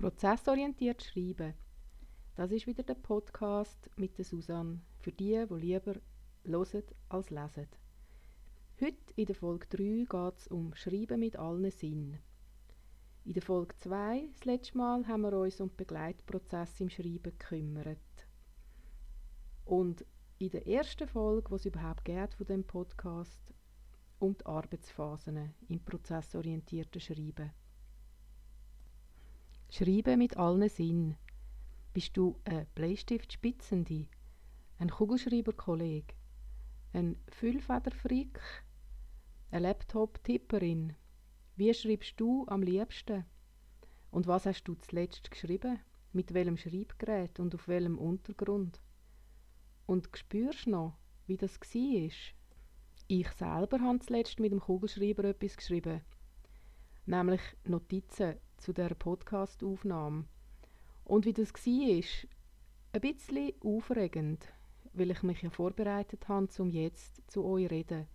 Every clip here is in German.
Prozessorientiert schreiben. Das ist wieder der Podcast mit der Susanne. Für die, die lieber hören als lesen. Heute in der Folge 3 geht es um Schreiben mit allen Sinnen. In der Folge 2, das letzte Mal, haben wir uns um den Begleitprozess im Schreiben gekümmert. Und in der ersten Folge, was es überhaupt geht von dem Podcast, um die Arbeitsphasen im prozessorientierten Schreiben. Schreiben mit allen Sinnen. Bist du ein Bleistiftspitzende, ein Kugelschreiberkolleg, ein Füllfederfreak, eine Laptop-Tipperin? Wie schreibst du am liebsten? Und was hast du zuletzt geschrieben? Mit welchem Schreibgerät und auf welchem Untergrund? Und spürst noch, wie das war? Ich selber habe zuletzt mit dem Kugelschreiber etwas geschrieben, nämlich Notizen zu der Podcast-Aufnahme. Und wie das war, ein bisschen aufregend, weil ich mich ja vorbereitet habe, um jetzt zu euch reden.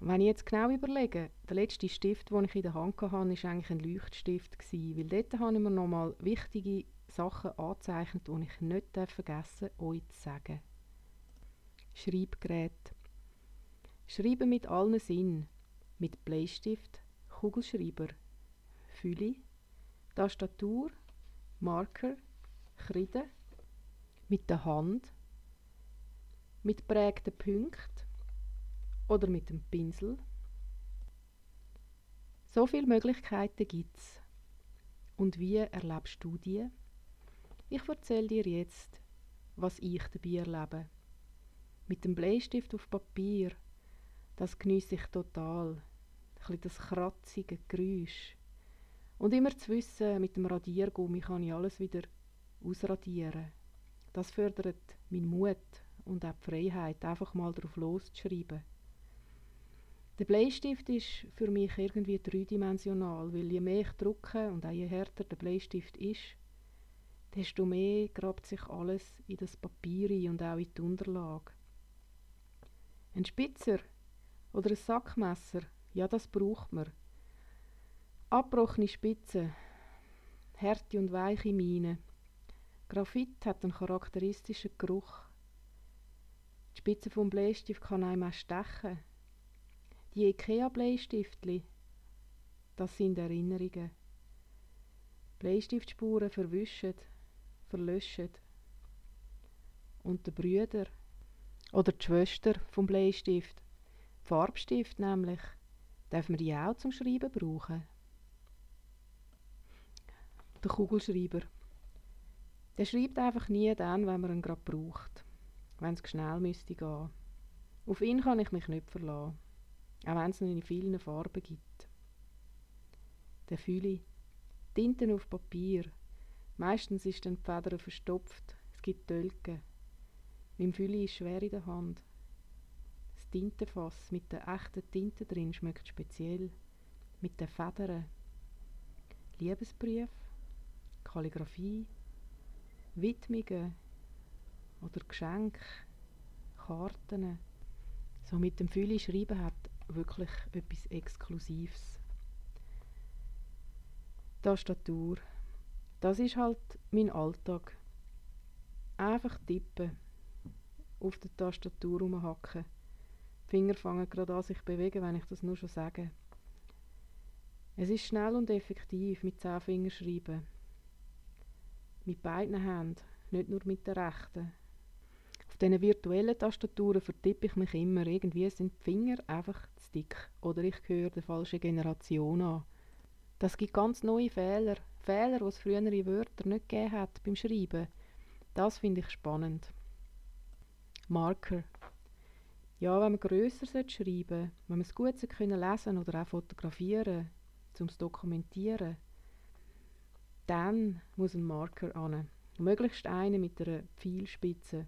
Wenn ich jetzt genau überlege, der letzte Stift, den ich in der Hand hatte, war eigentlich ein Leuchtstift, weil dort habe ich mir nochmal wichtige Sachen angezeichnet, die ich nicht vergessen darf, euch zu sagen. Schreibgerät. Schreiben mit allen Sinnen. Mit Bleistift, Kugelschreiber, Fülle, Tastatur, Marker, Kreide, mit der Hand, mit prägten Punkten oder mit dem Pinsel. So viele Möglichkeiten gibt es. Und wie erlebst du die? Ich erzähle dir jetzt, was ich dabei erlebe. Mit dem Bleistift auf Papier, das genieße ich total. Ein bisschen das kratzige Geräusch. Und immer zu wissen, mit dem Radiergummi kann ich alles wieder ausradieren. Das fördert meinen Mut und auch die Freiheit, einfach mal drauf loszuschreiben. Der Bleistift ist für mich irgendwie dreidimensional, weil je mehr ich drucke und auch je härter der Bleistift ist, desto mehr grabt sich alles in das Papier und auch in die Unterlage. Ein Spitzer oder ein Sackmesser, ja, das braucht man. Abgebrochene Spitzen, harte und weiche Mine. Graphit hat einen charakteristischen Geruch. Die Spitze vom Bleistift kann einem auch stechen. Die Ikea-Bleistiftli, das sind Erinnerungen. Bleistiftspuren verwischen, verlöschen. Und der Brüder oder die Schwester vom Bleistift, Farbstift nämlich, dürfen wir die auch zum Schreiben brauchen. Der Kugelschreiber. Der schreibt einfach nie dann, wenn man ihn gerade braucht. Wenn es schnell müsste gehen. Auf ihn kann ich mich nicht verlassen. Auch wenn es ihn in vielen Farben gibt. Der Fülle. Tinten auf Papier. Meistens ist dann die Feder verstopft. Es gibt Tölken. Mein Fülle ist schwer in der Hand. Das Tintenfass mit der echten Tinte drin schmeckt speziell. Mit den Federn. Liebesbrief, Kalligraphie, Widmungen oder Geschenke, Karten. So mit dem Fülle schreiben hat wirklich etwas Exklusives. Tastatur. Das ist halt mein Alltag. Einfach tippen, auf der Tastatur rumhacken. Die Finger fangen gerade an sich zu bewegen, wenn ich das nur schon sage. Es ist schnell und effektiv mit zehn Fingern schreiben. Mit beiden Händen, nicht nur mit der rechten. Auf diesen virtuellen Tastaturen vertippe ich mich immer. Irgendwie sind die Finger einfach zu dick. Oder ich gehöre der falschen Generation an. Das gibt ganz neue Fehler. Fehler, die es frühere Wörter nicht gegeben hat beim Schreiben. Das finde ich spannend. Marker. Ja, wenn man grösser schreiben sollte, wenn man es gut können lesen oder auch fotografieren, um es dokumentieren, dann muss ein Marker an. Möglichst einer mit einer Pfeilspitze.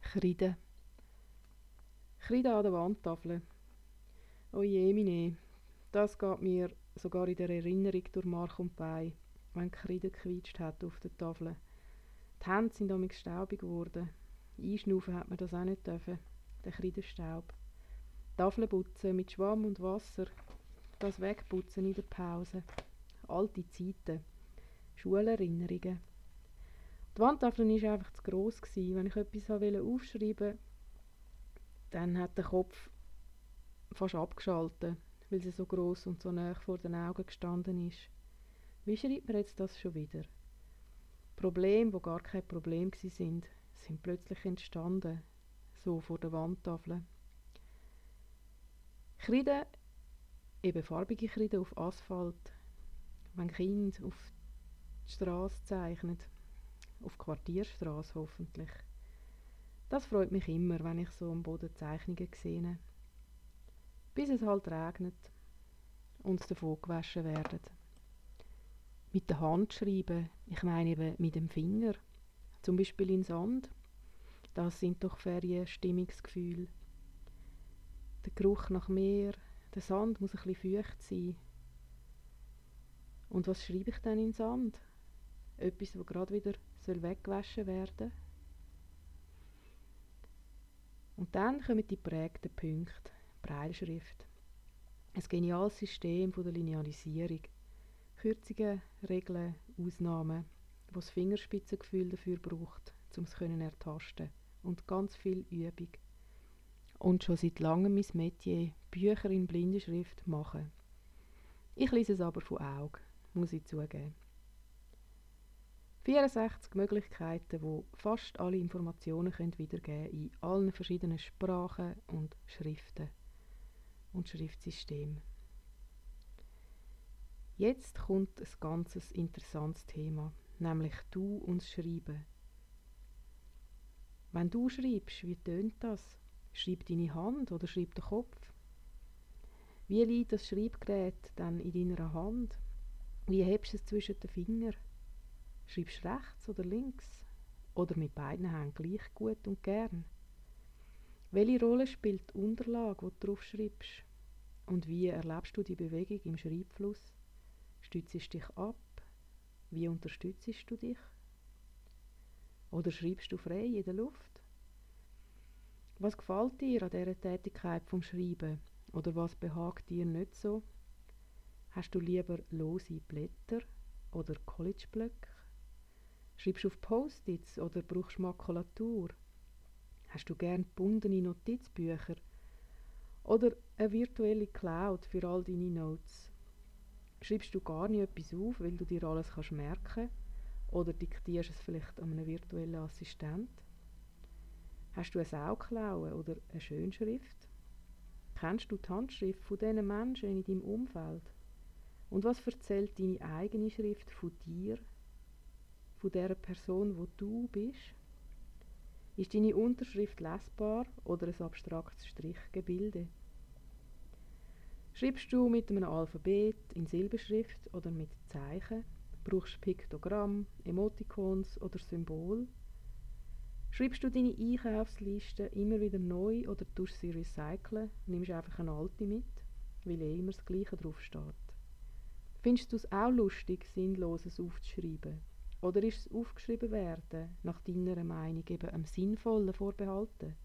Kreide. Kreide an der Wandtafel. Oje, mine. Das geht mir sogar in der Erinnerung durch Mark und Bein, wenn Kreide gequietscht hat auf der Tafel. Die Hände sind damit staubig geworden. Einschnaufen hat man das auch nicht dürfen, der Kreidestaub. Tafeln putzen mit Schwamm und Wasser, das wegputzen in der Pause. Alte Zeiten, Schulerinnerungen. Die Wandtafel war einfach zu gross. Wenn ich etwas aufschreiben wollte, dann hat der Kopf fast abgeschaltet, weil sie so groß und so nah vor den Augen gestanden ist. Wie schreibt man jetzt das schon wieder? Probleme, wo gar kein Problem sind, sind plötzlich entstanden, so vor der Wandtafel. Kreide, eben farbige Kreide auf Asphalt, wenn Kind auf die Straße zeichnet, auf Quartierstraße hoffentlich. Das freut mich immer, wenn ich so am Boden Zeichnungen sehe. Bis es halt regnet und sie davon gewaschen werden. Mit der Hand schreiben, ich meine eben mit dem Finger, zum Beispiel in Sand. Das sind doch Ferienstimmungsgefühle. Der Geruch nach Meer, der Sand muss ein bisschen feucht sein. Und was schreibe ich dann in Sand? Etwas, wo gerade wieder soll weggewaschen werden Und dann kommen die prägten Punkte, Breilschrift. Ein geniales System von der Linealisierung. Kürzungen, Regeln, Ausnahmen, wo das Fingerspitzengefühl dafür braucht, um es zu ertasten. Und ganz viel Übung. Und schon seit langem mein Metier, Bücher in Blindenschrift machen. Ich lese es aber von Augen, muss ich zugeben. 64 Möglichkeiten, wo fast alle Informationen können wiedergeben in allen verschiedenen Sprachen und Schriften und Schriftsystemen. Jetzt kommt ein ganz interessantes Thema, nämlich du und das Schreiben. Wenn du schreibst, wie tönt das? Schreibt deine Hand oder schreibt der Kopf? Wie liegt das Schreibgerät dann in deiner Hand? Wie hebst du es zwischen den Fingern? Schreibst du rechts oder links? Oder mit beiden Händen gleich gut und gern? Welche Rolle spielt die Unterlage, die du drauf schreibst? Und wie erlebst du die Bewegung im Schreibfluss? Stützt dich ab? Wie unterstützt du dich? Oder schreibst du frei in der Luft? Was gefällt dir an dieser Tätigkeit vom Schreiben? Oder was behagt dir nicht so? Hast du lieber lose Blätter oder Collegeblöcke? Schreibst du auf Post-its oder brauchst Makulatur? Hast du gern gebundene Notizbücher? Oder eine virtuelle Cloud für all deine Notes? Schreibst du gar nicht etwas auf, weil du dir alles kannst merken Oder diktierst es vielleicht an einen virtuellen Assistent? Hast du eine Sauklaue oder eine Schönschrift? Kennst du die Handschrift von diesen Menschen in deinem Umfeld? Und was erzählt deine eigene Schrift von dir, von der Person, wo du bist? Ist deine Unterschrift lesbar oder ein abstraktes Strichgebilde? Schreibst du mit einem Alphabet in Silberschrift oder mit Zeichen? Brauchst du Piktogramm, Emoticons oder Symbol? Schreibst du deine Einkaufsliste immer wieder neu oder tust sie recyceln? Nimmst einfach eine alte mit, weil eh immer das Gleiche drauf steht? Findest du es auch lustig, Sinnloses aufzuschreiben? Oder ist es aufgeschrieben werden, nach deiner Meinung eben am Sinnvollen vorbehalten?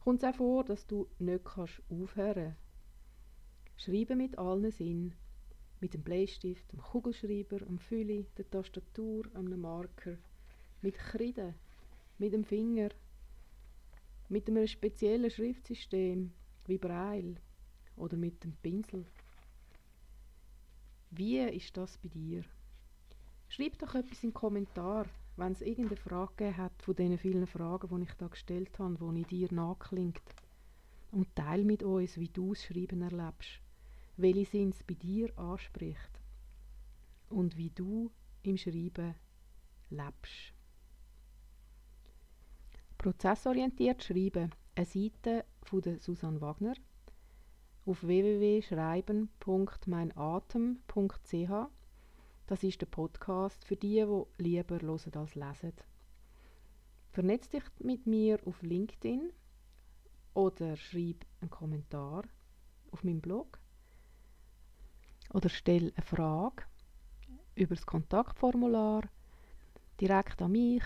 Kommt es auch vor, dass du nicht kannst aufhören Schreiben mit allen Sinn. Mit dem Bleistift, dem Kugelschreiber, dem Fülle, der Tastatur, einem Marker. Mit Kreide, mit dem Finger. Mit einem speziellen Schriftsystem, wie Braille oder mit dem Pinsel. Wie ist das bei dir? Schreib doch etwas in den Kommentar, wenn es irgendeine Frage gegeben hat von diesen vielen Fragen, die ich da gestellt habe, die in dir nachklingt. Und teil mit uns, wie du das Schreiben erlebst welche Sinn es bei dir anspricht und wie du im Schreiben lebst. Prozessorientiert schreiben, eine Seite von Susanne Wagner auf www.schreiben.meinatem.ch. Das ist der Podcast für die, die lieber hören als lesen. Vernetz dich mit mir auf LinkedIn oder schreib einen Kommentar auf meinem Blog oder stell eine Frage über das Kontaktformular direkt an mich.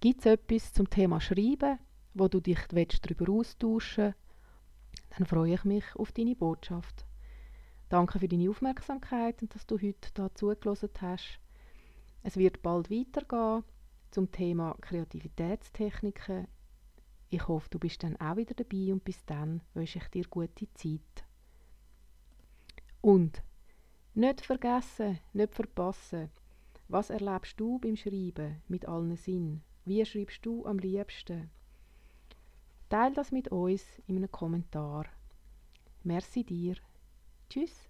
Gibt es etwas zum Thema Schreiben, wo du dich darüber austauschen willst, dann freue ich mich auf deine Botschaft. Danke für deine Aufmerksamkeit und dass du heute da zugelassen hast. Es wird bald weitergehen zum Thema Kreativitätstechniken. Ich hoffe, du bist dann auch wieder dabei und bis dann wünsche ich dir gute Zeit. Und nicht vergessen, nicht verpassen, was erlebst du beim Schreiben mit allen Sinn? Wie schreibst du am liebsten? Teil das mit uns in einem Kommentar. Merci dir. Tschüss.